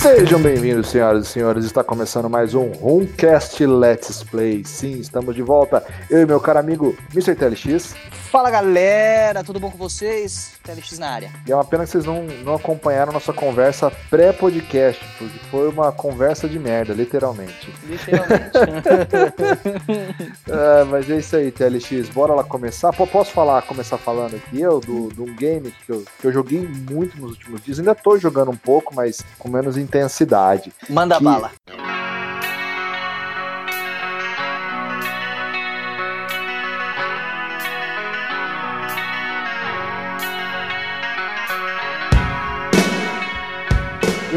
Sejam bem-vindos, senhoras e senhores. Está começando mais um Homecast Let's Play. Sim, estamos de volta. Eu e meu caro amigo Mr. TLX. Fala galera, tudo bom com vocês? TLX na área. E é uma pena que vocês não, não acompanharam nossa conversa pré-podcast, porque foi uma conversa de merda, literalmente. Literalmente. É, mas é isso aí, TLX. Bora lá começar. Pô, posso falar, começar falando aqui eu do, de um game que eu, que eu joguei muito nos últimos dias. Ainda tô jogando um pouco, mas com menos intensidade. Manda Que- bala.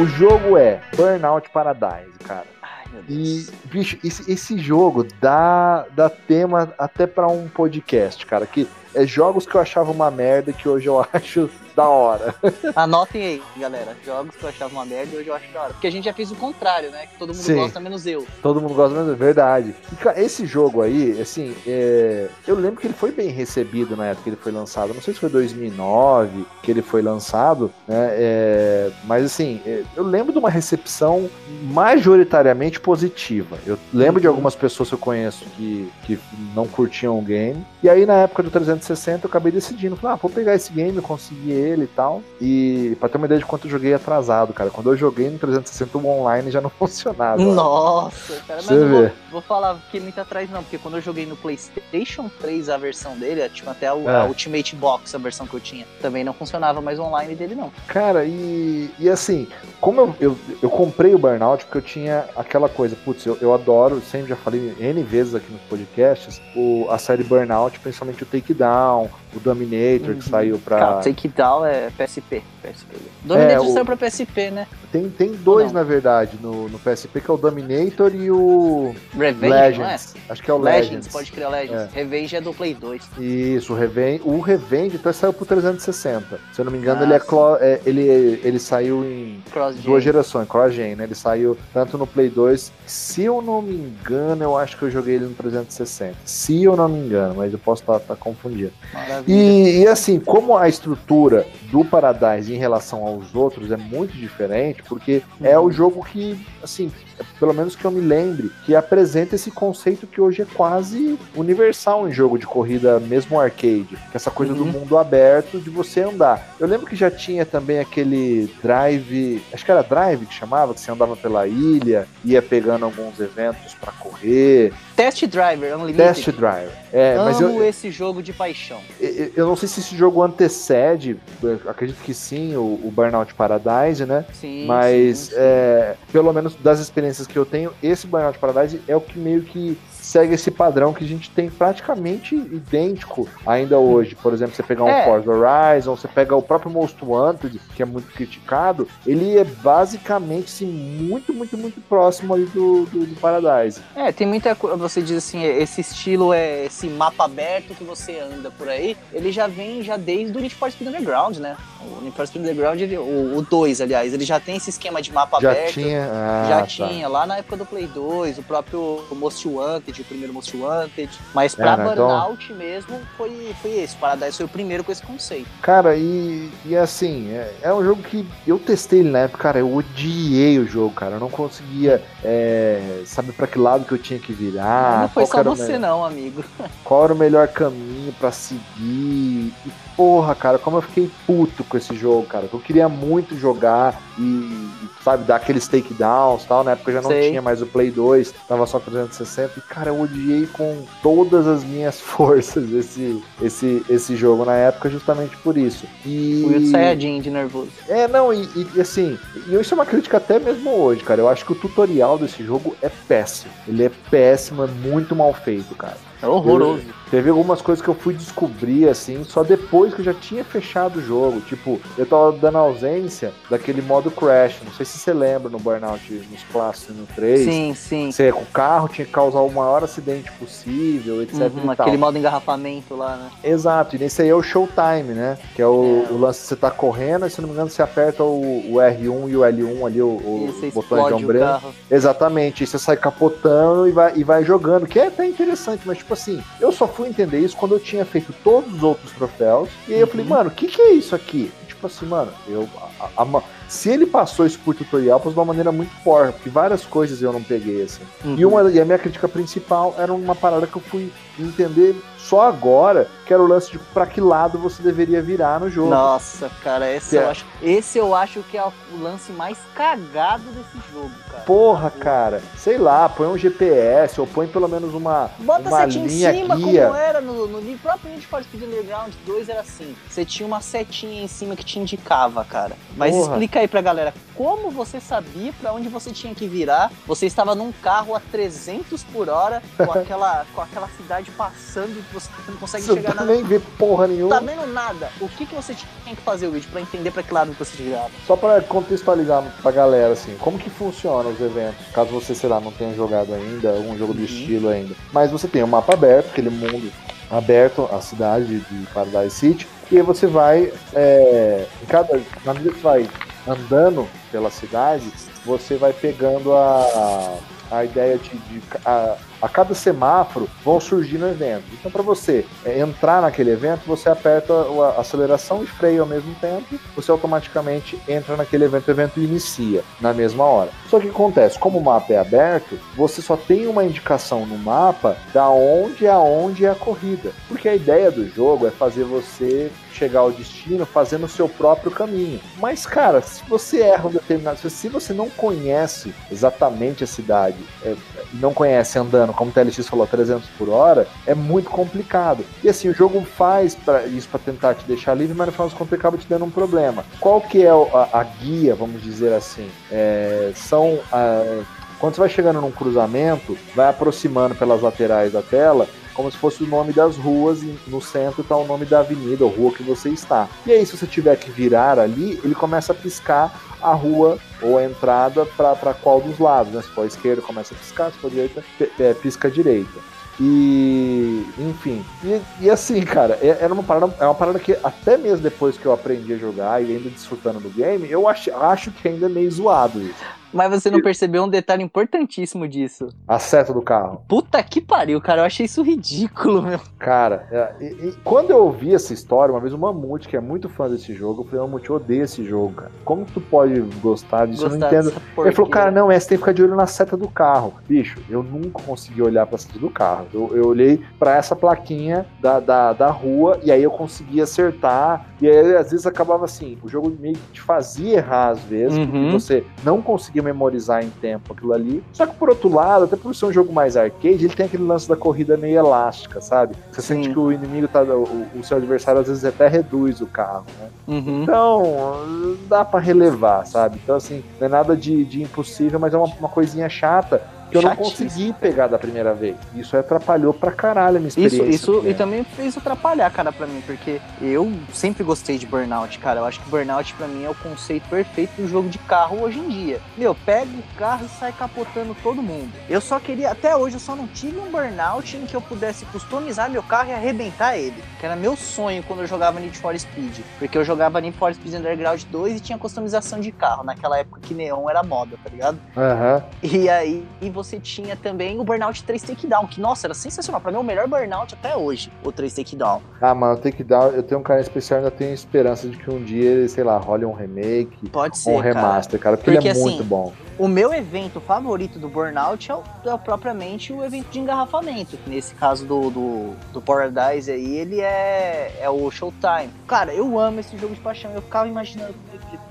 O jogo é Burnout Paradise, cara. Ai, meu E, Deus. bicho, esse, esse jogo dá, dá tema até pra um podcast, cara. Que é jogos que eu achava uma merda que hoje eu acho da hora. Anotem aí, galera. Jogos que eu achava uma merda e hoje eu acho da hora. Porque a gente já fez o contrário, né? Que todo mundo Sim. gosta, menos eu. Todo mundo gosta mesmo, é verdade. E, cara, esse jogo aí, assim, é, eu lembro que ele foi bem recebido na época que ele foi lançado. Não sei se foi 2009 que ele foi lançado, né? É, mas, assim, é, eu lembro de uma recepção majoritariamente positiva. Eu lembro de Uhum. algumas pessoas que eu conheço que, que não curtiam o game. E aí, na época do 360, eu acabei decidindo, falei, ah, vou pegar esse game, conseguir ele e tal. E pra ter uma ideia de quanto eu joguei atrasado, cara. Quando eu joguei no 360, o online já não funcionava. Nossa, cara, mas Você não vou, vou falar que muito atrás não, porque quando eu joguei no PlayStation 3 a versão dele, tipo até a, É. a Ultimate Box, a versão que eu tinha, também não funcionava mais o online dele não. Cara, e, e assim, como eu, eu, eu comprei o Burnout porque eu tinha aquela coisa, putz, eu, eu adoro, sempre já falei N vezes aqui nos podcasts, o, a série Burnout, principalmente o Takedown, o Dominator, Uhum. que saiu pra. Cara, Take Down é PSP. PSP. Dominator É, o- saiu pra PSP, né? Tem, tem dois, na verdade, no, no PSP, que é o Dominator e o Revenge, não é? Legends. Acho que é o Legends, Legends. pode criar Legends. Revenge é do Play 2. Isso, o Revenge, o Revenge então saiu pro 360. Se eu não me engano, Ah, ele, é sim. clo- é, ele, ele saiu em Cross duas gerações, CrossGen, né? Ele saiu tanto no Play 2. Se eu não me engano, eu acho que eu joguei ele no 360. Se eu não me engano, mas eu posso estar confundido. Maravilha. E, e assim, como a estrutura do Paradise em relação aos outros é muito diferente, porque é Uhum. o jogo que, assim, pelo menos que eu me lembre, que apresenta esse conceito que hoje é quase universal em jogo de corrida, mesmo arcade, que é essa coisa do Uhum. mundo aberto de você andar. Eu lembro que já tinha também aquele drive, acho que era drive que chamava, que você andava pela ilha, ia pegando alguns eventos pra correr, Test Driver Unlimited. test drive. É, Amo mas eu, esse jogo de paixão. eu eu não sei se esse jogo antecede, acredito que sim, o, o Burnout Paradise, né? Sim. Mas, sim, sim. é, pelo menos das experiências que eu tenho, esse Burnout Paradise é o que meio que segue esse padrão que a gente tem praticamente idêntico ainda hoje. Por exemplo, você pegar um É. Forza Horizon, você pega o próprio Most Wanted, que é muito criticado, ele é basicamente sim, muito, muito, muito próximo ali do, do, do Paradise. É, tem muita coisa. Você diz assim, esse estilo é esse mapa aberto que você anda por aí. Ele já vem já desde o Need for Speed Underground, né? O Need for Speed Underground, ele- o 2, aliás, ele já tem esse esquema de mapa Já aberto. tinha. ah, já tá. tinha, lá na época do Play 2, o próprio Most Wanted, o primeiro Most Wanted. Mas pra É, né, então- Burnout mesmo, foi, foi esse. O Paradise foi o primeiro com esse conceito. Cara, e, e assim, é, é um jogo que eu testei ele na época, cara, eu odiei o jogo, cara. Eu não conseguia é, saber pra que lado que eu tinha que virar. não foi só você, melhor- não, amigo. Qual era o melhor caminho pra seguir. E porra, cara, como eu fiquei puto com esse jogo, cara. Eu queria muito jogar e, sabe, dar aqueles takedowns e tal. Na época eu já não Sei. tinha mais o Play 2, tava só 360. E, cara, eu odiei com todas as minhas forças esse, esse, esse jogo na época, justamente por isso. E... O Saiyajin de nervoso. É, não, e, e, assim, e isso é uma crítica até mesmo hoje, cara. Eu acho que o tutorial desse jogo é péssimo. Ele é péssimo, é muito mal feito, cara. É horroroso. Teve algumas coisas que eu fui descobrir, assim, só depois que eu já tinha fechado o jogo. Tipo, eu tava dando ausência daquele modo Crash. Não sei se você lembra no Burnout nos clássicos no 3. Sim, sim. Você com o carro tinha que causar o maior acidente possível, etc. Uhum, aquele modo engarrafamento lá, né? Exato, e nesse aí é o Showtime, né? Que é o, É. o lance que você tá correndo, e se não me engano, você aperta o, o R1 e o L1 ali, o, o botões de ombreira. Exatamente, e você sai capotando e vai, e vai jogando, que é até interessante, mas tipo assim, eu só fui entender isso quando eu tinha feito todos os outros troféus, e aí eu falei, Uhum. mano, o que, que é isso aqui? Tipo assim, mano, eu a, a, se ele passou isso por tutorial, foi de uma maneira muito forte, porque várias coisas eu não peguei, assim. Uhum. E, uma, e a minha crítica principal era uma parada que eu fui entender só agora, que era o lance de pra que lado você deveria virar no jogo. Nossa, cara, esse, eu, é. acho, esse eu acho que é o lance mais cagado desse jogo, cara. Porra, cara. Sei lá, põe um GPS ou põe pelo menos uma, Bota uma linha em cima, guia. como era no, no próprio Need for Speed Underground 2 era assim. Você tinha uma setinha em cima que te indicava, cara. Mas Porra. explica aí pra galera, como você sabia para onde você tinha que virar? Você estava num carro a 300 por hora, com aquela, com aquela cidade passando e você não consegue você chegar na. nem vê porra nenhuma. Tá vendo nada. O que, que você tinha que fazer, vídeo para entender para que lado você virava? Só para contextualizar pra galera, assim, como que funciona os eventos? Caso você, sei lá, não tenha jogado ainda, algum jogo uhum. do estilo ainda. Mas você tem um mapa aberto, aquele mundo aberto, a cidade de Paradise City, e você vai, é, cada, na medida que vai andando pela cidade, você vai pegando a, a ideia de, de a, a cada semáforo vão surgindo eventos. Então, para você é, entrar naquele evento, você aperta a aceleração e freio ao mesmo tempo, você automaticamente entra naquele evento, o evento inicia na mesma hora. Só que acontece, como o mapa é aberto, você só tem uma indicação no mapa da onde a onde é a corrida. Porque a ideia do jogo é fazer você chegar ao destino fazendo o seu próprio caminho. Mas, cara, se você erra um determinado. Se você não conhece exatamente a cidade, é, não conhece andando, como o TLX falou, 300 por hora, é muito complicado. E assim, o jogo faz pra, isso para tentar te deixar livre, mas no final das contas acaba te dando um problema. Qual que é a, a guia, vamos dizer assim? É, são. A, quando você vai chegando num cruzamento, vai aproximando pelas laterais da tela, como se fosse o nome das ruas, e no centro está o nome da avenida ou rua que você está. E aí, se você tiver que virar ali, ele começa a piscar a rua ou a entrada para qual dos lados, né? Se for esquerda, começa a piscar, se for direita, é, pisca a direita. E, enfim, e, e assim, cara, é, era uma parada, é uma parada que até mesmo depois que eu aprendi a jogar e ainda desfrutando do game, eu acho, acho que ainda é meio zoado isso. Mas você não percebeu um detalhe importantíssimo disso. A seta do carro. Puta que pariu, cara. Eu achei isso ridículo, meu. Cara, é, e, e, quando eu ouvi essa história, uma vez o Mamute, que é muito fã desse jogo, eu falei, Mamute, eu odeio esse jogo, cara. Como tu pode gostar disso? Gostar eu não entendo. Ele falou, cara, não, é, você tem que ficar de olho na seta do carro. Bicho, eu nunca consegui olhar pra seta do carro. Eu, eu olhei para essa plaquinha da, da, da rua e aí eu consegui acertar. E aí, às vezes, acabava assim, o jogo meio que te fazia errar às vezes, uhum. porque você não conseguia memorizar em tempo aquilo ali. Só que por outro lado, até por ser um jogo mais arcade, ele tem aquele lance da corrida meio elástica, sabe? Você Sim. sente que o inimigo tá. O, o, seu adversário às vezes até reduz o carro, né? Uhum. Então, dá para relevar, sabe? Então, assim, não é nada de, de impossível, mas é uma, uma coisinha chata que eu não consegui pegar da primeira vez. Isso atrapalhou pra caralho a minha experiência. Isso, isso e também fez atrapalhar, cara, pra mim, porque eu sempre gostei de Burnout, cara. Eu acho que Burnout pra mim é o conceito perfeito do jogo de carro hoje em dia. Meu, pega o carro e sai capotando todo mundo. Eu só queria, até hoje, eu só não tive um Burnout em que eu pudesse customizar meu carro e arrebentar ele. Que era meu sonho quando eu jogava Need for Speed. Porque eu jogava Need for Speed Underground 2 e tinha customização de carro. Naquela época que neon era moda, tá ligado? Aham. Uhum. E aí, e você você tinha também o Burnout 3 Takedown, que, nossa, era sensacional. Pra mim, é o melhor Burnout até hoje, o 3 Takedown. Ah, mano, o Takedown, eu tenho um cara especial, ainda tenho esperança de que um dia ele, sei lá, role um remake. Pode ser, um remaster, cara, porque, porque ele é assim, muito bom. O meu evento favorito do Burnout é, o, é propriamente o evento de engarrafamento. Nesse caso do, do, do Paradise aí, ele é, é o Showtime. Cara, eu amo esse jogo de paixão. Eu ficava imaginando,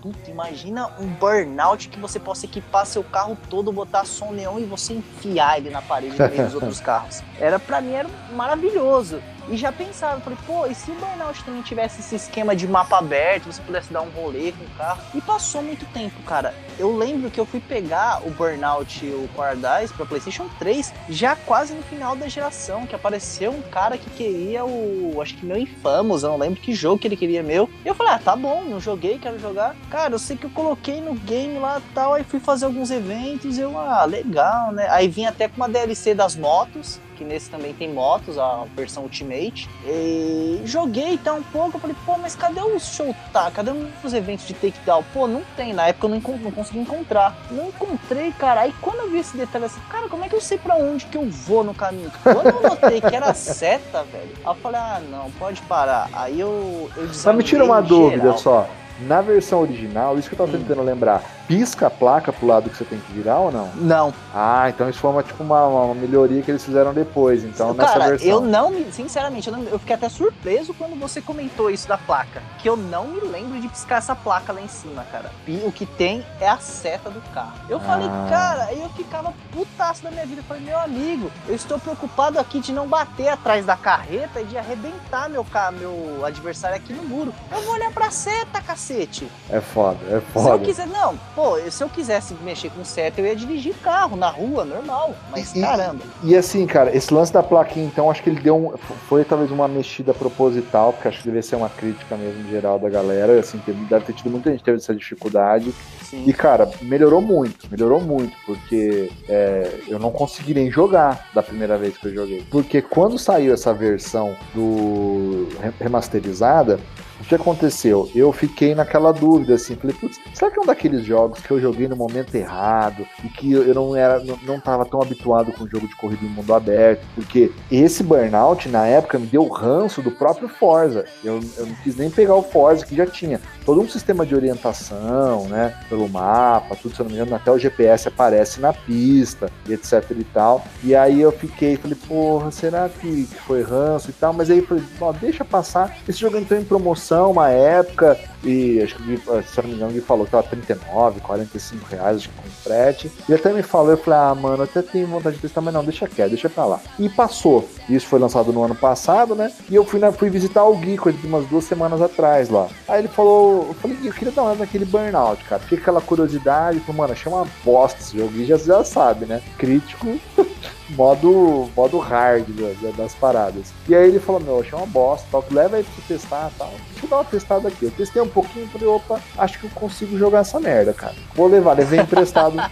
puta, imagina um Burnout que você possa equipar seu carro todo, botar som neon e você enfiar ele na parede no meio dos outros carros. Era, pra mim, era maravilhoso. E já pensava, falei, pô, e se o Burnout também tivesse esse esquema de mapa aberto, você pudesse dar um rolê com o carro? E passou muito tempo, cara. Eu lembro que eu fui pegar o Burnout e o Paradise pra PlayStation 3 já quase no final da geração, que apareceu um cara que queria o, acho que meu Infamous, eu não lembro que jogo que ele queria meu. E eu falei, ah, tá bom, não joguei, quero jogar. Cara, eu sei que eu coloquei no game lá tal, aí fui fazer alguns eventos, eu, ah, legal, né? Aí vim até com uma DLC das motos, que nesse também tem motos, a versão Ultimate. E joguei então um pouco, eu falei, pô, mas cadê o show tá? Cadê os eventos de takedown? Pô, não tem, na época eu não, não consegui encontrar. Não encontrei, cara. Aí quando eu vi esse detalhe assim, cara, como é que eu sei pra onde que eu vou no caminho? Quando eu notei que era seta, velho, aí eu falei, ah, não, pode parar. Aí eu, eu Mas me tira uma dúvida só. Na versão original, isso que eu tava hum. tentando lembrar, pisca a placa pro lado que você tem que virar ou não? Não. Ah, então isso foi uma, tipo uma, uma melhoria que eles fizeram depois, então Cara, nessa versão. eu não me, sinceramente, eu, não, eu fiquei até surpreso quando você comentou isso da placa, que eu não me lembro de piscar essa placa lá em cima, cara. E o que tem é a seta do carro. Eu ah. falei, cara, aí eu ficava putaço da minha vida, eu falei, meu amigo, eu estou preocupado aqui de não bater atrás da carreta e de arrebentar meu, meu adversário aqui no muro. Eu vou olhar pra seta, cacete. É foda, é foda. Se eu quiser, não, pô, se eu quisesse mexer com seta, eu ia dirigir carro na rua, normal. Mas e, caramba. E, assim, cara, esse lance da plaquinha, então, acho que ele deu um. Foi talvez uma mexida proposital, porque acho que deve ser uma crítica mesmo geral da galera. Assim, que deve ter tido muita gente teve essa dificuldade. Sim. E, cara, melhorou muito, melhorou muito, porque é, eu não consegui nem jogar da primeira vez que eu joguei. Porque quando saiu essa versão do remasterizada, que aconteceu? Eu fiquei naquela dúvida, assim, falei, putz, será que é um daqueles jogos que eu joguei no momento errado e que eu não era, não, não tava tão habituado com o jogo de corrida em mundo aberto? Porque esse Burnout, na época, me deu ranço do próprio Forza. Eu, eu não quis nem pegar o Forza, que já tinha todo um sistema de orientação, né, pelo mapa, tudo, se eu não me engano, até o GPS aparece na pista, etc e tal. E aí eu fiquei, falei, porra, será que, foi ranço e tal? Mas aí eu falei, deixa passar. Esse jogo entrou em promoção uma época, e acho que, se eu não me engano, ele falou que tava 39, 45 reais, acho que com frete. E até me falou, eu falei, ah, mano, até tenho vontade de testar, mas não, deixa quieto, deixa pra lá. E passou. Isso foi lançado no ano passado, né? E eu fui, fui visitar o Gui, coisa de umas duas semanas atrás lá. Aí ele falou, eu falei, eu queria dar uma olhada naquele burnout, cara. Fiquei aquela curiosidade, falei, mano, achei uma bosta esse jogo, e já, já sabe, né? Crítico. modo, modo hard das paradas. E aí ele falou, meu, achei uma bosta, tal, leva aí pra você testar tal. Deixa eu dar uma testada aqui. Eu testei um pouquinho falei, opa, acho que eu consigo jogar essa merda, cara. Vou levar, levei emprestado.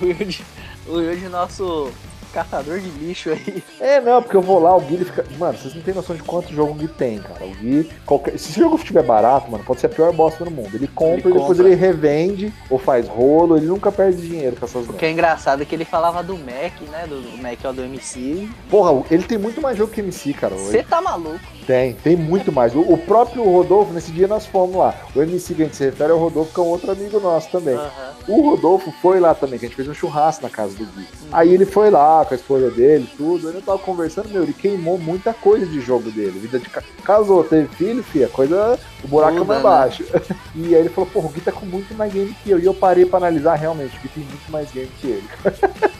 O, Yuji, o Yuji, nosso catador de lixo aí. É, não, porque eu vou lá, o Gui ele fica. Mano, vocês não têm noção de quanto jogo o Gui tem, cara. O Gui. Qualquer... Se esse jogo estiver barato, mano, pode ser a pior bosta do mundo. Ele compra ele e depois ele revende ou faz rolo, ele nunca perde dinheiro com essas O que é engraçado é que ele falava do Mac, né? Do, do Mac ó, do MC. Porra, ele tem muito mais jogo que MC, cara. Você tá maluco? Tem, tem muito mais. O, o, próprio Rodolfo, nesse dia nós fomos lá. O MC que a gente se refere é o Rodolfo, que é um outro amigo nosso também. Uhum. O Rodolfo foi lá também, que a gente fez um churrasco na casa do Gui. Aí ele foi lá com a esposa dele, tudo. Eu tava conversando, meu, ele queimou muita coisa de jogo dele. Vida de casou, teve filho, filha, coisa. O buraco é mais baixo. e aí ele falou, porra, o Gui tá com muito mais game que eu. E eu parei pra analisar realmente, o Gui tem muito mais game que ele.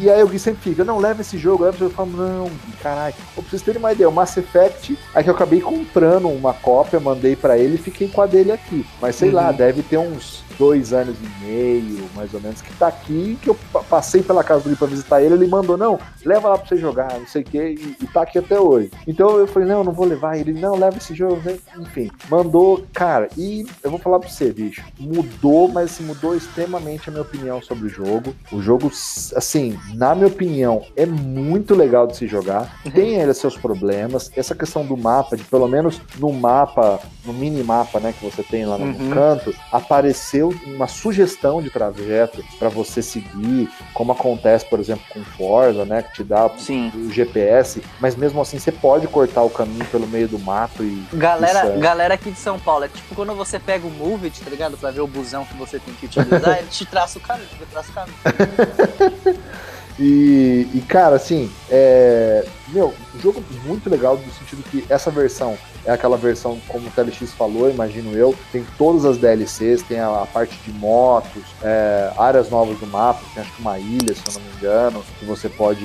e aí o Gui sempre fica, não, leva esse jogo. Aí eu falo, não, caralho. Pra vocês terem uma ideia, o Mass Effect, aí que eu acabei comprando uma cópia, mandei para ele e fiquei com a dele aqui. Mas sei uhum. lá, deve ter uns dois anos e meio, mais ou menos, que tá aqui, que eu passei pela casa dele pra visitar ele, ele mandou, não, leva lá pra você jogar, não sei o que, e, e tá aqui até hoje. Então eu falei, não, não vou levar. Ele, não, leva esse jogo, né? enfim, mandou, cara, e eu vou falar pra você, bicho, mudou, mas assim, mudou extremamente a minha opinião sobre o jogo. O jogo, assim, na minha opinião, é muito legal de se jogar, uhum. tem ainda seus problemas, essa questão do mapa, de pelo menos no mapa, no mini mapa, né, que você tem lá no uhum. canto, aparecer deu uma sugestão de trajeto para você seguir, como acontece, por exemplo, com Forza, né, que te dá Sim. o GPS, mas mesmo assim você pode cortar o caminho pelo meio do mato e galera, galera aqui de São Paulo, é tipo quando você pega o Move, tá ligado, para ver o busão que você tem que utilizar, ele te traça o caminho, ele traça o caminho. E, e, cara, assim, é. Meu, jogo muito legal no sentido que essa versão é aquela versão, como o TLX falou, imagino eu, tem todas as DLCs, tem a, a parte de motos, é, áreas novas do mapa, tem acho que uma ilha, se eu não me engano, que você pode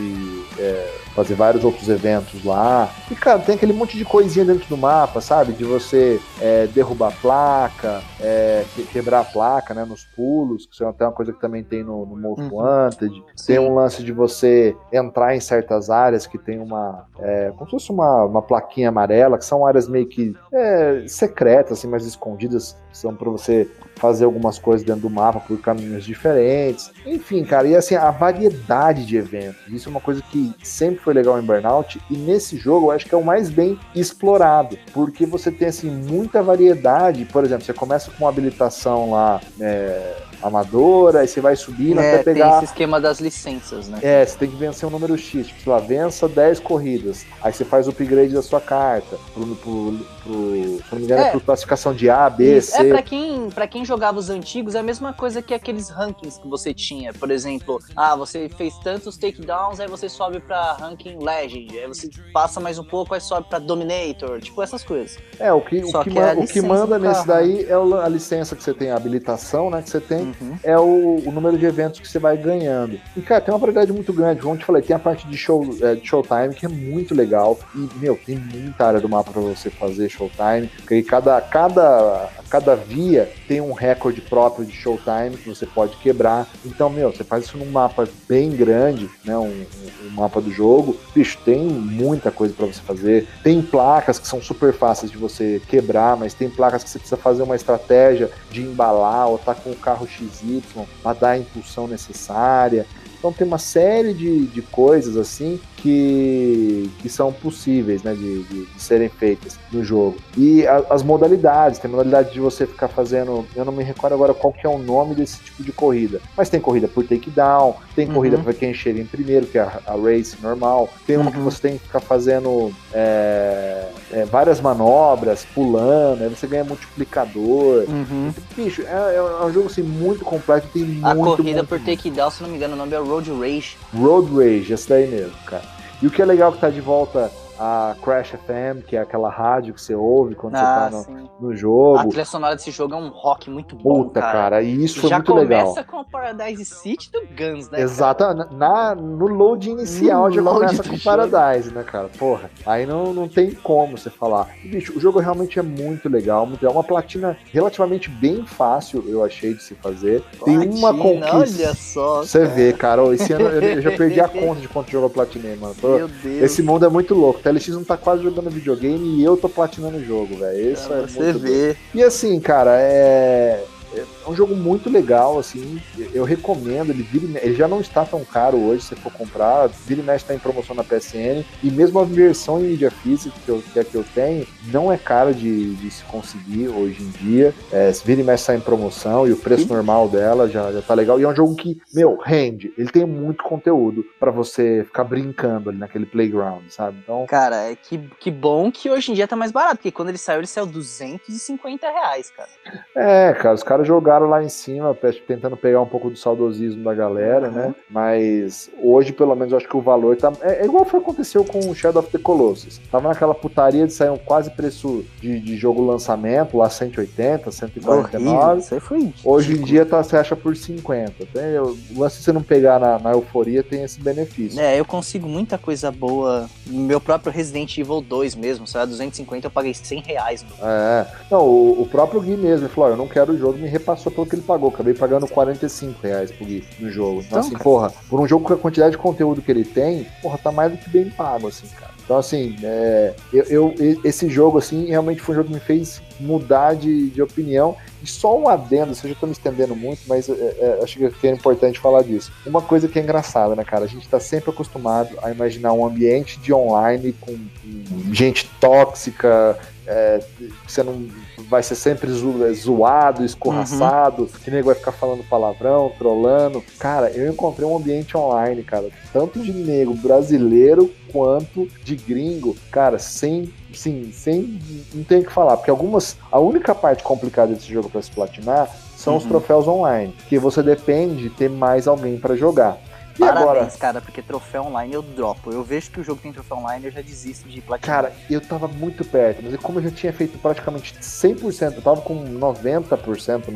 é, fazer vários outros eventos lá. E, cara, tem aquele monte de coisinha dentro do mapa, sabe? De você é, derrubar a placa, é, quebrar a placa, né, nos pulos, que isso é até uma coisa que também tem no, no Most uhum. Wanted. Sim. Tem um lance de você entrar em certas áreas que tem uma, é, como se fosse uma, uma plaquinha amarela, que são áreas meio que é, secretas, assim, mais escondidas, são para você fazer algumas coisas dentro do mapa por caminhos diferentes. Enfim, cara, e assim, a variedade de eventos. Isso é uma coisa que sempre foi legal em Burnout e nesse jogo eu acho que é o mais bem explorado, porque você tem assim muita variedade. Por exemplo, você começa com uma habilitação lá, é, amadora, aí você vai subindo É, até tem pegar. esse esquema das licenças, né? É, você tem que vencer um número X, tipo, sei lá, vença 10 corridas. Aí você faz o upgrade da sua carta. Pro, pro, pro- se não me engano, é, É. por classificação de A, B, Isso. É, C. pra quem, pra quem jogava os antigos, é a mesma coisa que aqueles rankings que você tinha. Por exemplo, ah, você fez tantos takedowns, aí você sobe pra ranking Legend. Aí você passa mais um pouco, aí sobe pra Dominator. Tipo, essas coisas. É, o que, o que, que é ma- a o que manda nesse daí é a licença que você tem, a habilitação, né, que você tem, Uhum. é o, o número de eventos que você vai ganhando. E, cara, tem uma variedade muito grande. Como eu te falei, tem a parte de, show, é, de showtime, que é muito legal. E, meu, tem muita área do mapa pra você fazer showtime. Porque cada, cada, cada via tem um recorde próprio de showtime que você pode quebrar. Então, meu, você faz isso num mapa bem grande, né? Um, um- mapa do jogo. Bicho, tem muita coisa pra você fazer. Tem placas que são super fáceis de você quebrar, mas tem placas que você precisa fazer uma estratégia de embalar ou tá com o carro XY para dar a impulsão necessária. Então tem uma série de, de coisas assim que, que são possíveis né, de, de- de serem feitas no jogo. E a- as modalidades, tem modalidade de você ficar fazendo, eu não me recordo agora qual que é o nome desse tipo de corrida, mas tem corrida por takedown, tem Uhum. corrida para quem chega em primeiro, que é a, a race normal, tem uma que Uhum. você tem que ficar fazendo é, é, várias manobras, pulando, aí você ganha multiplicador. Uhum. Bicho, é, é um jogo assim, muito completo, tem A muito, corrida muito, por takedown, se não me engano, o nome é Road Rage. Road Rage, esse daí mesmo, cara. E o que é legal que tá de volta a Crash FM, que é aquela rádio que você ouve quando Ah, você tá no, sim. no A jogo. trilha sonora desse jogo é um rock muito bom, Puta, cara. cara, e isso foi Já muito começa legal. com a Paradise City do Guns, né? Exato, na, no load inicial No já load começa com jogo. Paradise, né, cara? Porra, aí não, não tem como você falar. Bicho, o jogo realmente é muito legal, muito legal. Uma platina relativamente bem fácil, eu achei, de se fazer. Tem uma Platina, conquista. Olha só. Você vê, cara, esse ano eu, eu já perdi a conta de quanto jogo eu platinei, mano. Meu Deus. esse mundo é muito louco. TLX não tá quase jogando videogame e eu tô platinando o jogo, velho. Isso Pra é você muito vê. E assim, cara, é. É um jogo muito legal, assim, eu recomendo, ele, vira ele já não está tão caro hoje, se for comprar, vira e mexe está em promoção na PSN, e mesmo a versão em mídia física, que, eu, que é eu tenho, não é cara de, de se conseguir hoje em dia, é, vira e mexe está em promoção, e o preço Sim. normal dela já, já tá legal, e é um jogo que, meu, rende, ele tem muito conteúdo para você ficar brincando ali naquele playground, sabe, então... Cara, é que, que bom que hoje em dia tá mais barato, porque quando ele saiu, ele saiu 250 reais, cara. É, cara, os caras jogaram lá em cima, tentando pegar um pouco do saudosismo da galera, Uhum. né? Mas hoje, pelo menos, eu acho que o valor tá. É, é igual foi aconteceu com o Shadow of the Colossus. Tava naquela putaria de sair um quase preço de, de jogo lançamento, lá 180, 149. Isso foi. Hoje em dia tá, você acha por 50. Tem, o lance de você não pegar na, na euforia tem esse benefício. É, eu consigo muita coisa boa. Meu próprio Resident Evil 2 mesmo, saiu a 250, eu paguei 100 reais. Mano. É. Não, o, o próprio Gui mesmo ele falou: eu não quero o jogo, me repassou pelo que ele pagou. Acabei pagando 45 reais pro Gui no jogo. Então, Então, assim, cara. porra, por um jogo com a quantidade de conteúdo que ele tem, porra, tá mais do que bem pago, assim, cara. Então, assim, é, eu, eu- esse jogo, assim, realmente foi um jogo que me fez mudar de, de opinião. E só um adendo, assim, eu já tô me estendendo muito, mas é, é, acho que é importante falar disso. Uma coisa que é engraçada, né, cara? A gente tá sempre acostumado a imaginar um ambiente de online com, com gente tóxica, é, você não vai ser sempre é, zoado, escorraçado, que nego vai ficar falando palavrão, trolando. Cara, eu encontrei um ambiente online, cara, tanto de nego brasileiro quanto de gringo, cara, sem, sim, sem, não tem o que falar, porque algumas, a única parte complicada desse jogo para se platinar são os Uhum. troféus online, que você depende de ter mais alguém para jogar. E Parabéns, agora, cara, porque troféu online eu dropo. Eu vejo que o jogo tem troféu online, eu já desisto de platinar. Cara, eu tava muito perto, mas como eu já tinha feito praticamente 100%, eu tava com 90%,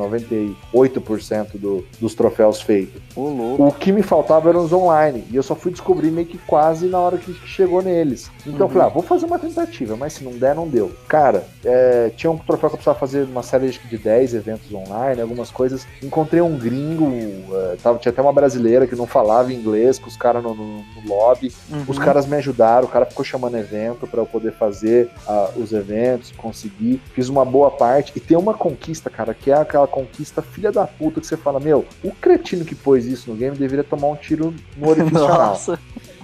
98% do, dos troféus feitos. O que me faltava eram os online, e eu só fui descobrir meio que quase na hora que chegou neles. Então eu Uhum. falei, ah, vou fazer uma tentativa, mas se não der, não deu. Cara, é, tinha um troféu que eu precisava fazer uma série de 10 eventos online, algumas coisas. Encontrei um gringo, é, tava, tinha até uma brasileira que não falava inglês, com os caras no, no- no lobby. Uhum. Os caras me ajudaram, o cara ficou chamando evento para eu poder fazer ah, os eventos, conseguir. Fiz uma boa parte. E tem uma conquista, cara, que é aquela conquista filha da puta que você fala: Meu, o cretino que pôs isso no game deveria tomar um tiro no orifício. Nossa.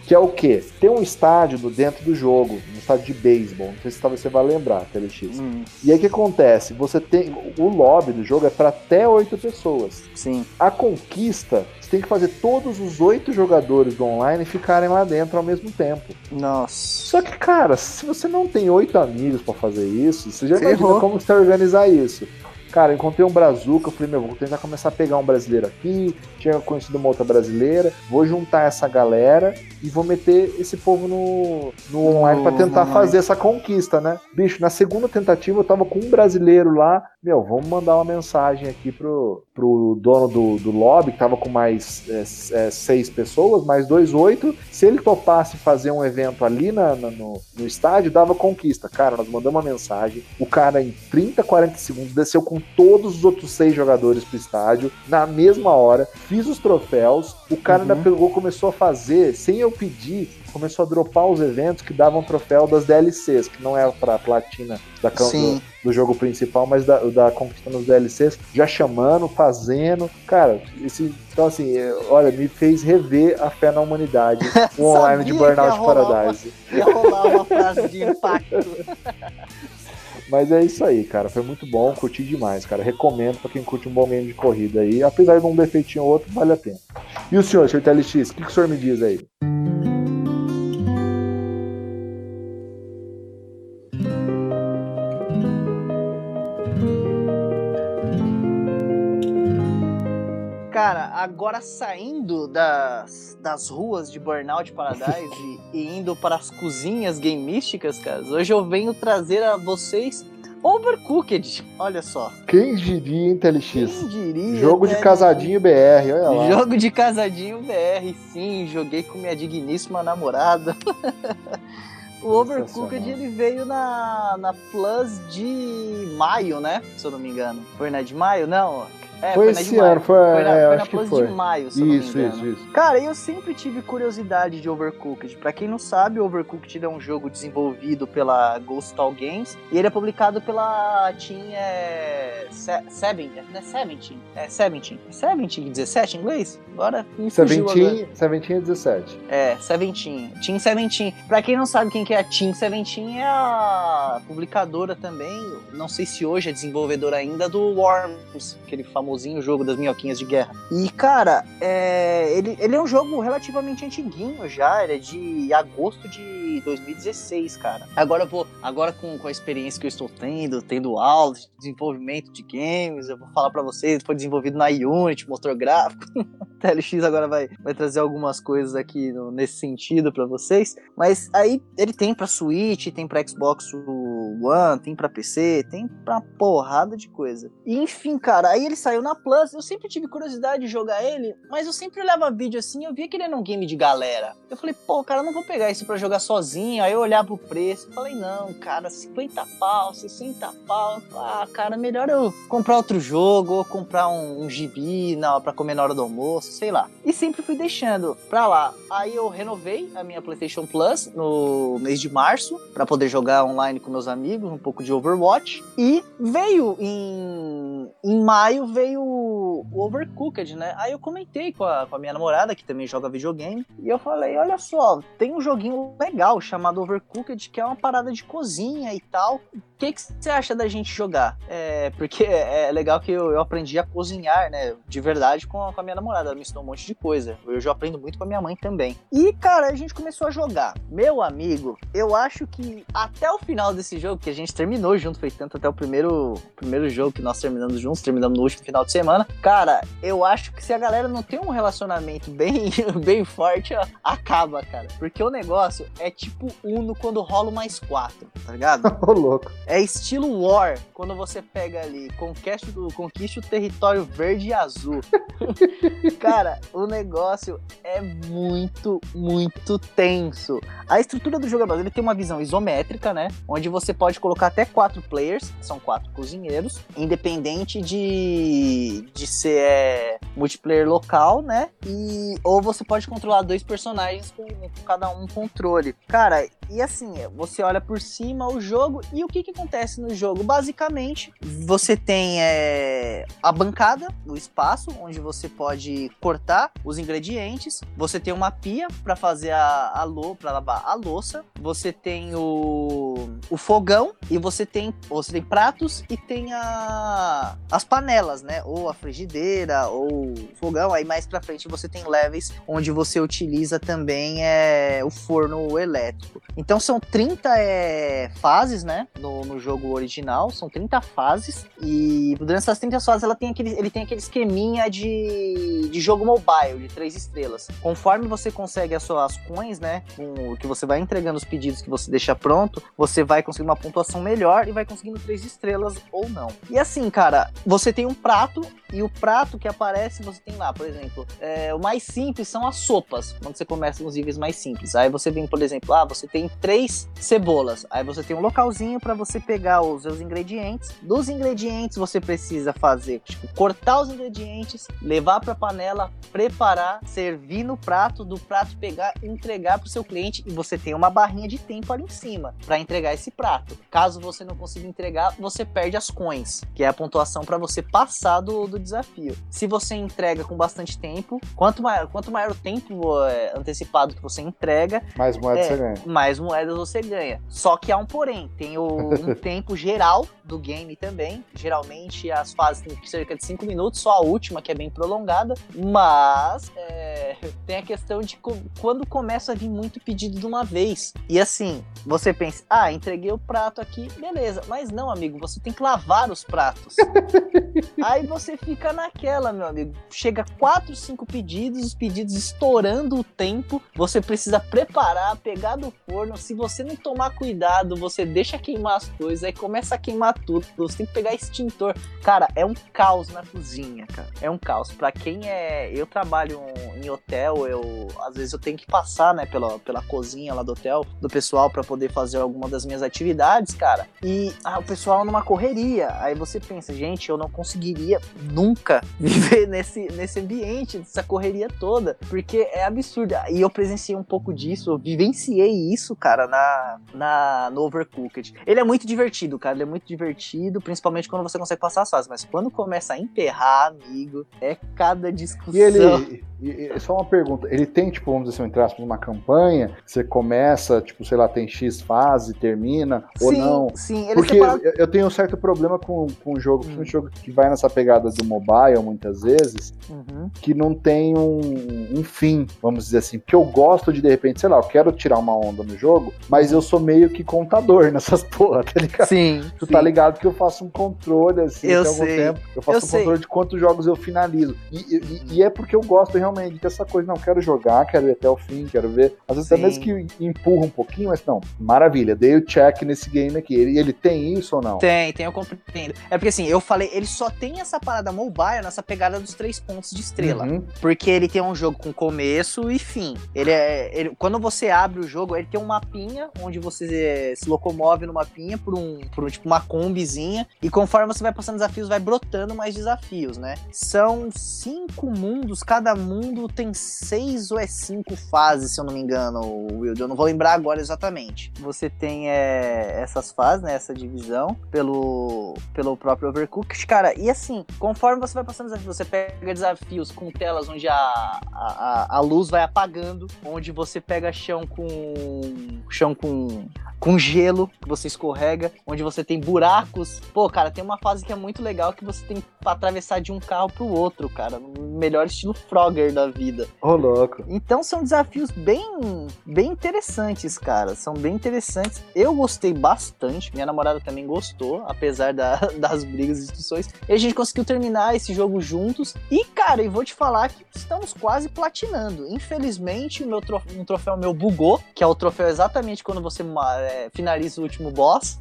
Que é o quê? Tem um estádio dentro do jogo, um estádio de beisebol, não sei se talvez você vai lembrar, TLX. Hum. E aí o que acontece? Você tem o lobby do jogo é para até oito pessoas. Sim. A conquista você tem que fazer todos os oito jogadores do online ficarem lá dentro ao mesmo tempo. Nossa. Só que, cara, se você não tem oito amigos para fazer isso, você já Ferrou. imagina como você organizar isso. Cara, encontrei um brazuca, eu falei, meu, vou tentar começar a pegar um brasileiro aqui, tinha conhecido uma outra brasileira, vou juntar essa galera e vou meter esse povo no, no online para tentar fazer essa conquista, né? Bicho, na segunda tentativa eu tava com um brasileiro lá, meu, vamos mandar uma mensagem aqui pro, pro dono do, do lobby, que tava com mais é, é, seis pessoas, mais dois, oito. Se ele topasse fazer um evento ali na, na no, no estádio, dava conquista. Cara, nós mandamos uma mensagem, o cara em 30, 40 segundos desceu com todos os outros seis jogadores pro estádio, na mesma hora, fiz os troféus, o cara uhum. ainda pegou, começou a fazer, sem eu pedir, começou a dropar os eventos que davam troféu das DLCs, que não é pra platina da, do, do, jogo principal, mas da, da conquista nos DLCs, já chamando, fazendo. Cara, esse. Então, assim, é, olha, me fez rever a fé na humanidade. O online de Burnout Paradise. Uma, ia rolar uma frase de impacto. Mas é isso aí, cara. Foi muito bom, curti demais, cara. Recomendo para quem curte um bom game de corrida aí. Apesar de um defeitinho ou outro, vale a pena. E o senhor, senhor TLX, o que, que o senhor me diz aí? Cara, agora saindo das, das ruas de Burnout Paradise e, e indo para as cozinhas gamísticas, cara, hoje eu venho trazer a vocês Overcooked, olha só. Quem diria, hein, TLX? Quem diria? Jogo de casadinho BR, olha lá. Jogo de casadinho BR, sim. Joguei com minha digníssima namorada. o Overcooked ele veio na, na Plus de maio, né? Se eu não me engano. Foi na de maio? Não, é, foi, foi esse ano, foi, foi na, é, foi na Plus de maio, se isso. Isso, isso. Cara, eu sempre tive curiosidade de Overcooked. Pra quem não sabe, Overcooked é um jogo desenvolvido pela Ghost Tall Games e ele é publicado pela Team é, Seven, né? Seventeen. É Seventeen. Seventeen, 17 em inglês? Agora me Seventeen, Seventeen é 17. É, Seventeen. Team Seventeen. Pra quem não sabe quem que é a Team Seventeen, é a publicadora também, não sei se hoje é desenvolvedora ainda, do Worms, aquele famoso famosinho jogo das minhoquinhas de guerra. E, cara, é, ele, ele é um jogo relativamente antiguinho já, ele é de agosto de 2016, cara. Agora eu vou, agora com, com a experiência que eu estou tendo, tendo aulas de desenvolvimento de games, eu vou falar para vocês, foi desenvolvido na Unity, motor gráfico. TLX agora vai, vai trazer algumas coisas aqui no, nesse sentido para vocês. Mas aí ele tem para Switch, tem para Xbox One, tem para PC, tem pra porrada de coisa. E enfim, cara, aí ele saiu na Plus. Eu sempre tive curiosidade de jogar ele, mas eu sempre olhava vídeo assim, eu via que ele era um game de galera. Eu falei, pô, cara, não vou pegar isso para jogar sozinho. Aí eu olhava pro preço, falei, não, cara, 50 pau, 60 pau. Ah, cara, melhor eu comprar outro jogo ou comprar um, um gibi na, pra comer na hora do almoço, sei lá. E sempre fui deixando pra lá. Aí eu renovei a minha PlayStation Plus no mês de março para poder jogar online com meus amigos, um pouco de Overwatch. E veio em, em maio veio o Overcooked, né? Aí eu comentei com a, com a minha namorada, que também joga videogame, e eu falei: olha só, tem um joguinho legal chamado Overcooked, que é uma parada de cozinha e tal que, que você acha da gente jogar? É, porque é legal que eu, eu, aprendi a cozinhar, né? De verdade com a, com a, minha namorada. Ela me ensinou um monte de coisa. Eu já aprendo muito com a minha mãe também. E, cara, a gente começou a jogar. Meu amigo, eu acho que até o final desse jogo, que a gente terminou junto, foi tanto até o primeiro, primeiro jogo que nós terminamos juntos, terminamos no último final de semana. Cara, eu acho que se a galera não tem um relacionamento bem, bem forte, ó, acaba, cara. Porque o negócio é tipo Uno quando rola mais quatro, tá ligado? Ô, louco. É estilo War, quando você pega ali, conquiste, conquiste o território verde e azul. Cara, o negócio é muito, muito tenso. A estrutura do jogo ele tem uma visão isométrica, né? Onde você pode colocar até quatro players, são quatro cozinheiros, independente de, de ser é, multiplayer local, né? E, ou você pode controlar dois personagens com, com cada um controle. Cara, e assim, você olha por cima o jogo e o que, que acontece no jogo? Basicamente, você tem é, a bancada, o espaço onde você pode cortar os ingredientes. Você tem uma pia para fazer a, a para lavar a louça. Você tem o, o fogão e você tem você tem pratos e tem a, as panelas, né? Ou a frigideira ou fogão. Aí mais para frente você tem levels onde você utiliza também é, o forno elétrico. Então são 30 é, fases, né? No, no jogo original, são 30 fases. E durante essas 30 fases ela tem aquele, ele tem aquele esqueminha de, de jogo mobile, de três estrelas. Conforme você consegue as suas coins, né? Com, que você vai entregando os pedidos que você deixa pronto, você vai conseguindo uma pontuação melhor e vai conseguindo três estrelas ou não. E assim, cara, você tem um prato e o prato que aparece, você tem lá, por exemplo, é, o mais simples são as sopas, quando você começa nos níveis mais simples. Aí você vem, por exemplo, ah, você tem três cebolas. Aí você tem um localzinho para você pegar os seus ingredientes. Dos ingredientes você precisa fazer, tipo, cortar os ingredientes, levar para panela, preparar, servir no prato, do prato pegar entregar para o seu cliente e você tem uma barrinha de tempo ali em cima para entregar esse prato. Caso você não consiga entregar, você perde as coins, que é a pontuação para você passar do, do desafio. Se você entrega com bastante tempo, quanto maior, quanto maior o tempo é, antecipado que você entrega, mais moedas é, você ganha. Mais moedas você ganha. Só que há um porém, tem o, um tempo geral do game também. Geralmente as fases têm cerca de 5 minutos, só a última que é bem prolongada, mas é, tem a questão de quando começa a vir muito pedido de uma vez. E assim, você pensa, ah, entreguei o prato aqui, beleza. Mas não, amigo, você tem que lavar os pratos. Aí você fica naquela, meu amigo. Chega 4, 5 pedidos, os pedidos estourando o tempo. Você precisa preparar, pegar do forno. Se você não tomar cuidado, você deixa queimar as coisas, aí começa a queimar tudo. Você tem que pegar extintor. Cara, é um caos na cozinha, cara. É um caos. Pra quem é. Eu trabalho em hotel, eu. Às vezes eu tenho que passar, né, pela, pela cozinha lá do hotel, do pessoal, para poder fazer alguma das minhas atividades, cara. E ah, o pessoal numa correria. Aí você pensa, gente, eu não conseguiria nunca viver nesse, nesse ambiente, dessa correria toda. Porque é absurdo. E eu presenciei um pouco disso, eu vivenciei isso, cara, na, na, no Overcooked. Ele é muito divertido, cara. Ele é muito divertido, principalmente quando você consegue passar as fases. Mas quando começa a emperrar, amigo, é cada discussão. E ele, e, e, só uma pergunta, ele tem, tipo, vamos dizer assim, entre aspas, uma campanha, você começa, tipo, sei lá, tem X fase, termina, sim, ou não? Sim, ele Porque separa... eu, eu, tenho um certo problema com, com um jogo, hum. um jogo que vai nessa pegada do mobile, muitas vezes, uhum. que não tem um, um, fim, vamos dizer assim, porque eu gosto de, de repente, sei lá, eu quero tirar uma onda no jogo, mas eu sou meio que contador nessas porra, tá ligado? Sim. Tu sim. tá ligado que eu faço um controle, assim, eu algum sei. tempo, eu faço eu um sei. controle de quantos jogos eu finalizo. E, e, e é porque eu gosto realmente realmente dessa coisa, não, quero jogar, quero ir até o fim, quero ver. Às vezes Sim. até mesmo que empurra um pouquinho, mas não, maravilha, dei o check nesse game aqui. Ele, ele tem isso ou não? Tem, tem, eu compreendo. É porque assim, eu falei, ele só tem essa parada mobile nessa pegada dos três pontos de estrela. Uhum. Porque ele tem um jogo com começo e fim. Ele é. Ele, quando você abre o jogo, ele tem um mapinha onde você se locomove no mapinha por um, por um tipo uma combizinha. E conforme você vai passando desafios, vai brotando mais desafios, né? São cinco mundos, cada mundo mundo tem seis ou é cinco fases, se eu não me engano, Wilde. Eu não vou lembrar agora exatamente. Você tem é, essas fases, né? Essa divisão pelo, pelo próprio Overcooked. Cara, e assim, conforme você vai passando desafios, você pega desafios com telas onde a, a, a luz vai apagando, onde você pega chão com. chão com com gelo que você escorrega, onde você tem buracos. Pô, cara, tem uma fase que é muito legal que você tem que atravessar de um carro pro outro, cara, melhor estilo Frogger da vida. Ô, oh, louco. Então são desafios bem, bem interessantes, cara. São bem interessantes. Eu gostei bastante, minha namorada também gostou, apesar da, das brigas e discussões. E a gente conseguiu terminar esse jogo juntos. E, cara, e vou te falar que estamos quase platinando. Infelizmente, meu troféu, um troféu meu bugou, que é o troféu exatamente quando você é, finaliza o último boss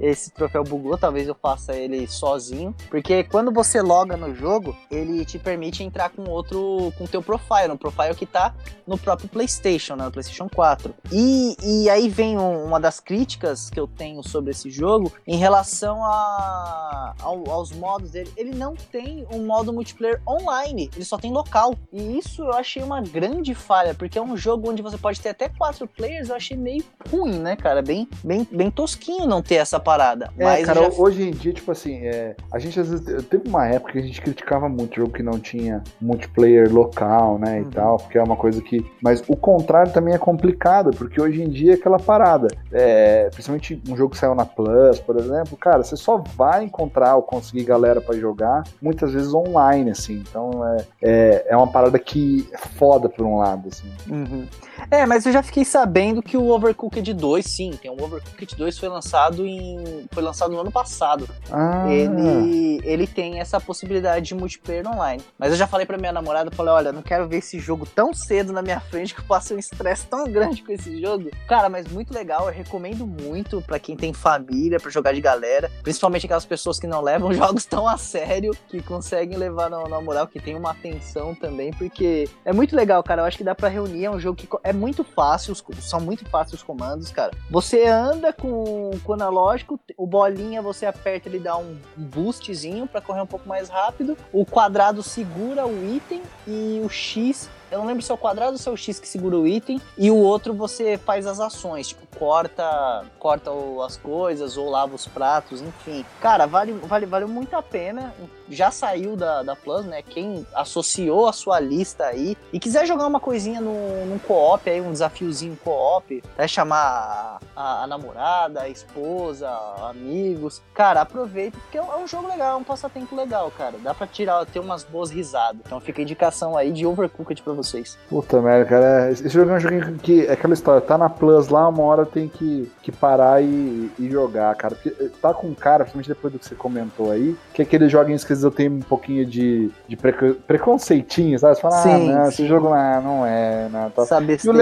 esse troféu bugou, talvez eu faça ele sozinho, porque quando você loga no jogo, ele te permite entrar com outro, com teu profile, no profile que tá no próprio PlayStation, né, no PlayStation 4. E, e aí vem um, uma das críticas que eu tenho sobre esse jogo em relação a, ao, aos modos dele. Ele não tem um modo multiplayer online, ele só tem local. E isso eu achei uma grande falha, porque é um jogo onde você pode ter até quatro players, eu achei meio ruim, né, cara? Bem, bem, bem tosquinho não ter essa parada. É, Mas cara, já- hoje em dia, tipo assim, é, a gente às vezes. Teve uma época que a gente criticava muito jogo que não tinha multiplayer local, né? E Uhum. tal, porque é uma coisa que. Mas o contrário também é complicado, porque hoje em dia é aquela parada. É, principalmente um jogo que saiu na Plus, por exemplo, cara, você só vai encontrar ou conseguir galera pra jogar muitas vezes online, assim. Então é, é, é uma parada que é foda por um lado, assim. Uhum. É, mas eu já fiquei sabendo que o Overcooked 2, sim, tem um Overcooked 2 foi lançado em foi lançado no ano passado. Ah, Ele ele tem essa possibilidade de multiplayer online. Mas eu já falei pra minha namorada, falei, olha, não quero ver esse jogo tão cedo na minha frente que eu passe um estresse tão grande com esse jogo. Cara, mas muito legal, eu recomendo muito pra quem tem família, pra jogar de galera, principalmente aquelas pessoas que não levam jogos tão a sério, que conseguem levar na, na moral, que tem uma atenção também, porque é muito legal, cara. Eu acho que dá pra reunir, é um jogo que é muito fácil, são muito fáceis os comandos, cara. Você anda com, com o analógico, o bolinha você aperta, ele dá um boostzinho pra correr um pouco mais rápido. O quadrado segura o item e o X eu não lembro se é o quadrado ou se é o X que segura o item, e o outro você faz as ações, tipo, corta, corta as coisas ou lava os pratos, enfim. Cara, vale, vale, vale muito a pena. Já saiu da, da Plus, né? Quem associou a sua lista aí e quiser jogar uma coisinha no, num co-op aí, um desafiozinho co-op, até chamar a, a namorada, a esposa, amigos. Cara, aproveita, porque é um, é jogo legal, é um passatempo legal, cara. Dá pra tirar, ter umas boas risadas. Então fica a indicação aí de Overcooked pra vocês. Puta merda, cara. Esse jogo é um joguinho que é aquela história, tá na Plus lá, uma hora tem que, que parar e, e jogar, cara. Porque tá com cara, principalmente depois do que você comentou aí, que é aqueles joguinhos que às vezes eu tenho um pouquinho de, de preco- preconceitinho, sabe? Você fala, ah, Sim, não, sim. esse jogo ah, não é, não, tá. Essa E o,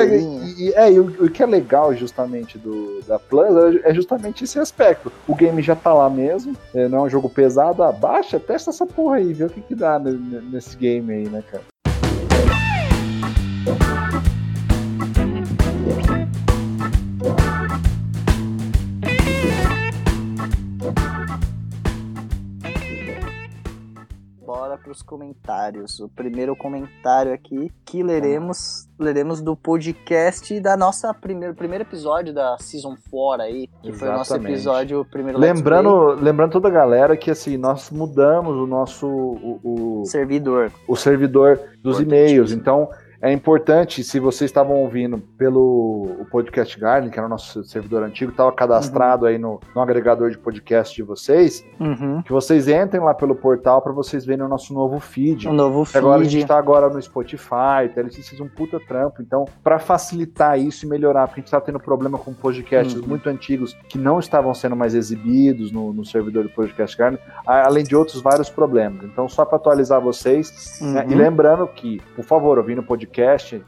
e- é, e o, o que é legal justamente do, da Plus é, é justamente esse aspecto. O game já tá lá mesmo, é, não é um jogo pesado, abaixa, testa essa porra aí, vê o que que dá ne- ne- nesse game aí, né, cara? Bora pros comentários. O primeiro comentário aqui que leremos, leremos do podcast da nossa primeiro, primeiro episódio da Season 4 aí, que foi o nosso Exatamente. episódio o primeiro Lembrando, lembrando toda a galera que assim, nós mudamos o nosso o, o, servidor. o servidor dos e-mails. Então, é importante, se vocês estavam ouvindo pelo o Podcast Garden, que era o nosso servidor antigo, estava cadastrado aí no, no agregador de podcast de vocês, Uhum. que vocês entrem lá pelo portal para vocês verem o nosso novo feed. Um novo feed. Agora a gente tá agora no Spotify, tá? eles fez um puta trampo. Então, para facilitar isso e melhorar, porque a gente tá tendo problema com podcasts Uhum. muito antigos que não estavam sendo mais exibidos no, no servidor do Podcast Garden, além de outros vários problemas. Então, só para atualizar vocês, né? Uhum. E lembrando que, por favor, ouvindo o podcast,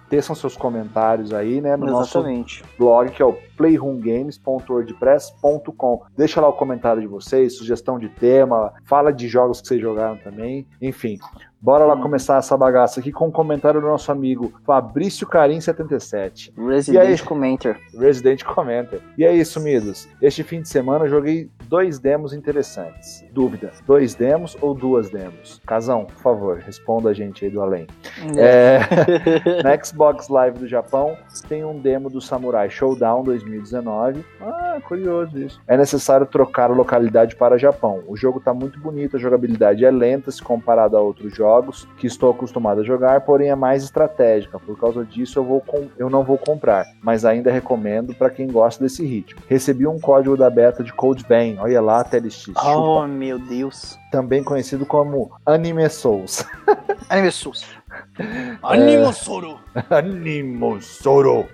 teçam seus comentários aí, né, no nosso Exatamente. blog, que é o playroomgames.wordpress.com. Deixa lá o comentário de vocês, sugestão de tema, fala de jogos que vocês jogaram também, enfim. Bora lá Hum. começar essa bagaça aqui com um comentário do nosso amigo Fabrício Carim 77. Resident Commenter. Resident Commenter. E aí, sumidos? Este fim de semana eu joguei dois demos interessantes. Dúvida: dois demos ou duas demos? Casão, por favor, responda a gente aí do além. É, na Xbox Live do Japão tem um demo do Samurai Showdown 2019. Ah, curioso isso. É necessário trocar a localidade para Japão. O jogo tá muito bonito, a jogabilidade é lenta se comparado a outros jogos que estou acostumado a jogar, porém é mais estratégica. Por causa disso eu, vou eu não vou comprar, mas ainda recomendo para quem gosta desse ritmo. Recebi um código da beta de Code Vein, olha lá, TLX, chupa. oh, meu Deus. também conhecido como Anime Souls. Anime Sus. Anime Soro. Animo Soro.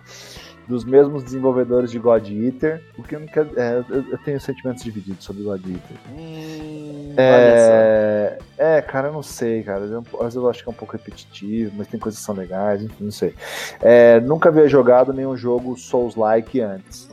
Dos mesmos desenvolvedores de God Eater. O que não quer. é, eu, eu tenho sentimentos divididos sobre God Eater. Hum, É, é, cara, eu não sei, cara. Eu, às vezes eu acho que é um pouco repetitivo, mas tem coisas que são legais, enfim, não sei. É, nunca havia jogado nenhum jogo Souls-like antes.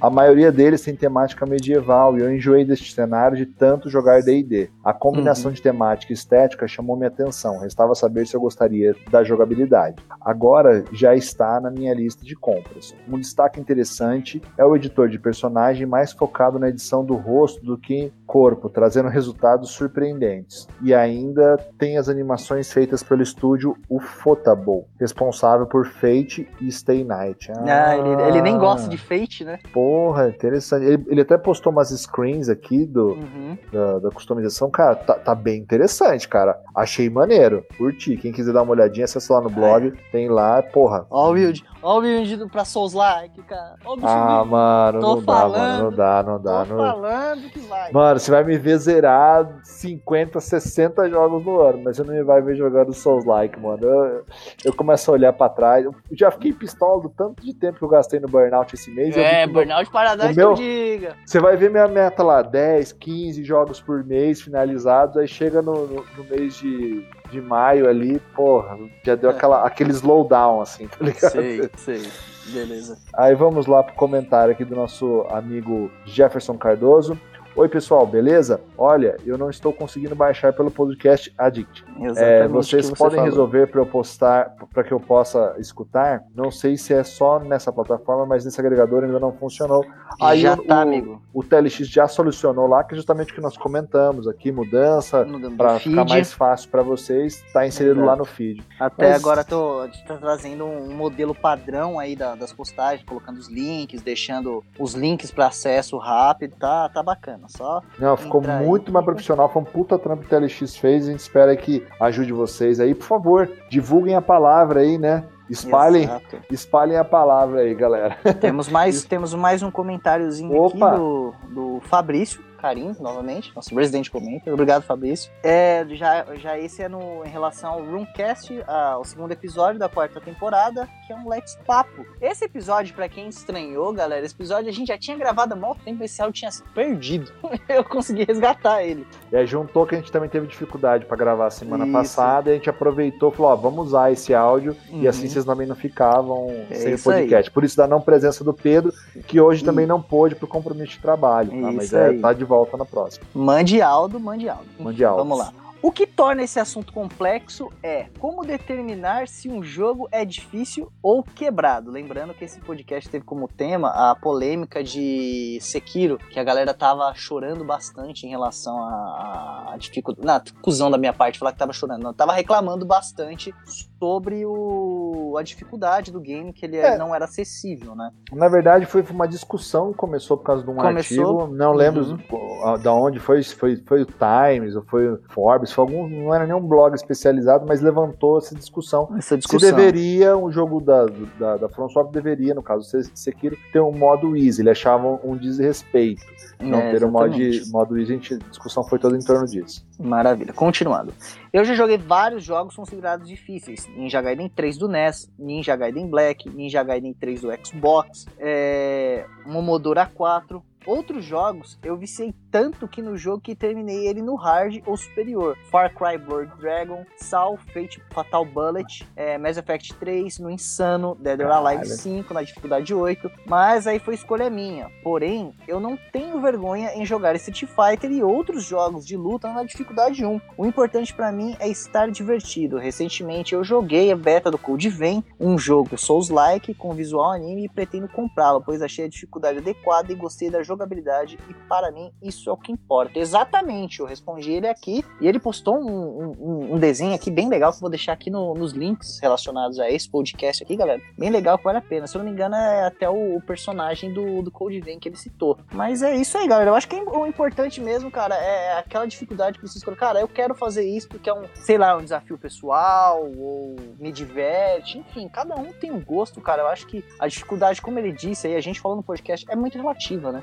A maioria deles tem temática medieval e eu enjoei deste cenário de tanto jogar D&D. A combinação de temática e estética chamou minha atenção. Restava saber se eu gostaria da jogabilidade. Agora já está na minha lista de compras. Um destaque interessante é o editor de personagem mais focado na edição do rosto do que corpo, trazendo resultados surpreendentes. E ainda tem as animações feitas pelo estúdio Ufotable, responsável por Fate e Stay Night. Ah, ah ele, ele, nem gosta de Fate, né? Porra, interessante. Ele, ele até postou umas screens aqui do, uhum. da, da, customização. Cara, tá, tá, bem interessante, cara. Achei maneiro. Curti. Quem quiser dar uma olhadinha, acessa lá no blog. É. Tem lá, porra. Ó, o Wild. Ó o Wild pra Souls-like, cara. Ó o ah, mano, Tô não falando, dá, mano. Não dá, não dá. Tô não... falando que vai. Mano, você vai me ver zerar 50, 60 jogos no ano, mas você não me vai ver jogando Souls-like, mano. Eu, eu começo a olhar pra trás. Eu já fiquei pistola do tanto de tempo que eu gastei no Burnout esse mês. É, Burnout Paradise meu, que eu diga. Você vai ver minha meta lá, 10, 15 jogos por mês finalizados, aí chega no, no, no mês de de maio ali, porra, já deu é. aquela, aquele slowdown, assim, tá ligado? Sei, sei. Beleza. Aí vamos lá pro comentário aqui do nosso amigo Jefferson Cardoso. Oi, pessoal, beleza? Olha, eu não estou conseguindo baixar pelo podcast Addict. É, vocês você podem falou. resolver para eu postar, para que eu possa escutar? Não sei se é só nessa plataforma, mas nesse agregador ainda não funcionou. Aí já o, tá, amigo. O, o TLX já solucionou lá, que é justamente o que nós comentamos aqui, mudança para ficar mais fácil para vocês, está inserido lá no feed. Até mas... agora tô tá trazendo um modelo padrão aí da, das postagens, colocando os links, deixando os links para acesso rápido, tá, tá bacana. Só Não, ficou muito aí. mais profissional. Foi um puta trampo que o TLX fez. A gente espera que ajude vocês aí. Por favor, divulguem a palavra aí, né? Espalhem, espalhem a palavra aí, galera. Temos mais, temos mais um comentáriozinho aqui do, do Fabrício. Karim, novamente, nosso Resident Commenter. Obrigado, Fabrício. É, já, já esse é no, em relação ao Roomcast, ao segundo episódio da quarta temporada, que é um Let's Papo. Esse episódio, para quem estranhou, galera, esse episódio a gente já tinha gravado há muito tempo, esse áudio tinha se perdido. Eu consegui resgatar ele. Aí juntou que a gente também teve dificuldade para gravar semana Isso. passada, e a gente aproveitou e falou, ó, vamos usar esse áudio, uhum. e assim vocês também não ficavam é sem o podcast. Aí. Por isso da não presença do Pedro, que hoje e... também não pôde por compromisso de trabalho, tá? Mas é, tá de volta na próxima. Mande Aldo, mande Aldo. Mande Aldo. Vamos lá. O que torna esse assunto complexo é como determinar se um jogo é difícil ou quebrado. Lembrando que esse podcast teve como tema a polêmica de Sekiro, que a galera tava chorando bastante em relação à dificuldade. Na cuzão da minha parte falar que tava chorando, não, tava reclamando bastante sobre o, a dificuldade do game, que ele é. não era acessível, né? Na verdade, foi uma discussão que começou por causa de um começou... artigo, não lembro uhum. da onde foi, foi, foi o Times ou foi o Forbes, foi algum, não era nenhum blog especializado, mas levantou essa discussão. Essa discussão. Se deveria, um jogo da, da, da From deveria, no caso Sekiro, ter um modo easy, ele achava um desrespeito. Não é, ter um modo, modo easy, a discussão foi toda em torno disso. Maravilha. Continuando. Eu já joguei vários jogos considerados difíceis. Ninja Gaiden 3 do NES, Ninja Gaiden Black, Ninja Gaiden 3 do Xbox, é, Momodora 4, Outros jogos eu viciei tanto que no jogo que terminei ele no hard ou superior. Far Cry Blood Dragon, Sal, Fate Fatal Bullet, é, Mass Effect 3 no Insano, Dead or Alive 5 na dificuldade 8, mas aí foi escolha minha. Porém, eu não tenho vergonha em jogar Street Fighter e outros jogos de luta na dificuldade 1. O importante para mim é estar divertido. Recentemente eu joguei a beta do Code Vein, um jogo Souls-like com visual anime e pretendo comprá-lo, pois achei a dificuldade adequada e gostei da jogabilidade e para mim isso é o que importa. Exatamente, eu respondi ele aqui e ele postou um, um, um desenho aqui bem legal que eu vou deixar aqui no, nos links relacionados a esse podcast aqui, galera. Bem legal vale a pena. Se eu não me engano, é até o, o personagem do, do Code Vein que ele citou. Mas é isso aí, galera. Eu acho que o importante mesmo, cara, é aquela dificuldade que vocês colocar. Cara, eu quero fazer isso porque é um, sei lá, um desafio pessoal ou me diverte. Enfim, cada um tem um gosto, cara. Eu acho que a dificuldade, como ele disse aí, a gente falou no podcast, é muito relativa, né?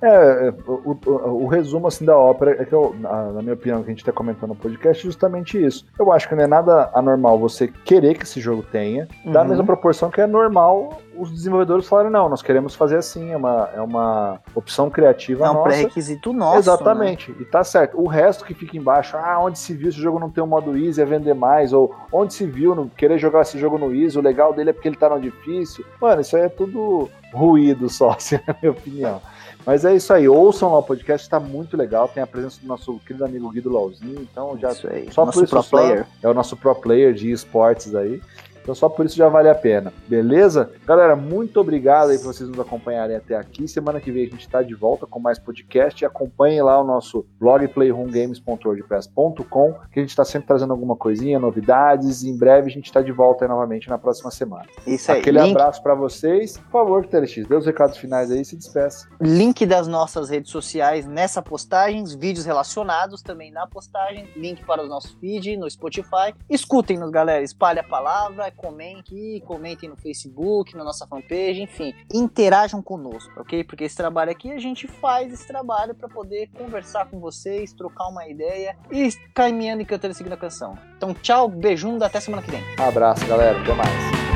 É, o, o, o, resumo assim da ópera é que, eu, na, na, minha opinião, que a gente está comentando no podcast, é justamente isso. Eu acho que não é nada anormal você querer que esse jogo tenha, uhum. da mesma proporção que é normal os desenvolvedores falarem, não, nós queremos fazer assim, é uma, é uma opção criativa é um nossa. pré-requisito nosso. Exatamente, né? e tá certo. O resto que fica embaixo, ah, onde se viu esse jogo não tem um modo easy, é vender mais, ou onde se viu não querer jogar esse jogo no easy, o legal dele é porque ele tá no difícil. Mano, isso aí é tudo ruído só, assim, na minha opinião. Mas é isso aí, ouçam lá o podcast, está muito legal. Tem a presença do nosso querido amigo Guido Lauzinho, então já isso aí. só nosso isso pro player. é o nosso pro player de esportes aí. Então só por isso já vale a pena. Beleza? Galera, muito obrigado aí por vocês nos acompanharem até aqui. Semana que vem a gente está de volta com mais podcast. E acompanhem lá o nosso blog playroomgames.wordpress.com, que a gente está sempre trazendo alguma coisinha, novidades. E em breve a gente está de volta aí novamente na próxima semana. Isso aí. Aquele Link... abraço para vocês. Por favor, TLX, dê os recados finais aí e se despeça. Link das nossas redes sociais nessa postagem, vídeos relacionados também na postagem, link para o nosso feed no Spotify. Escutem-nos, galera. Espalhe a palavra, comentem, comentem no Facebook, na nossa fanpage, enfim. Interajam conosco, ok? Porque esse trabalho aqui, a gente faz esse trabalho para poder conversar com vocês, trocar uma ideia e caminhando e cantando e seguindo a canção. Então, tchau, beijunda, até semana que vem. Um abraço, galera. Até mais.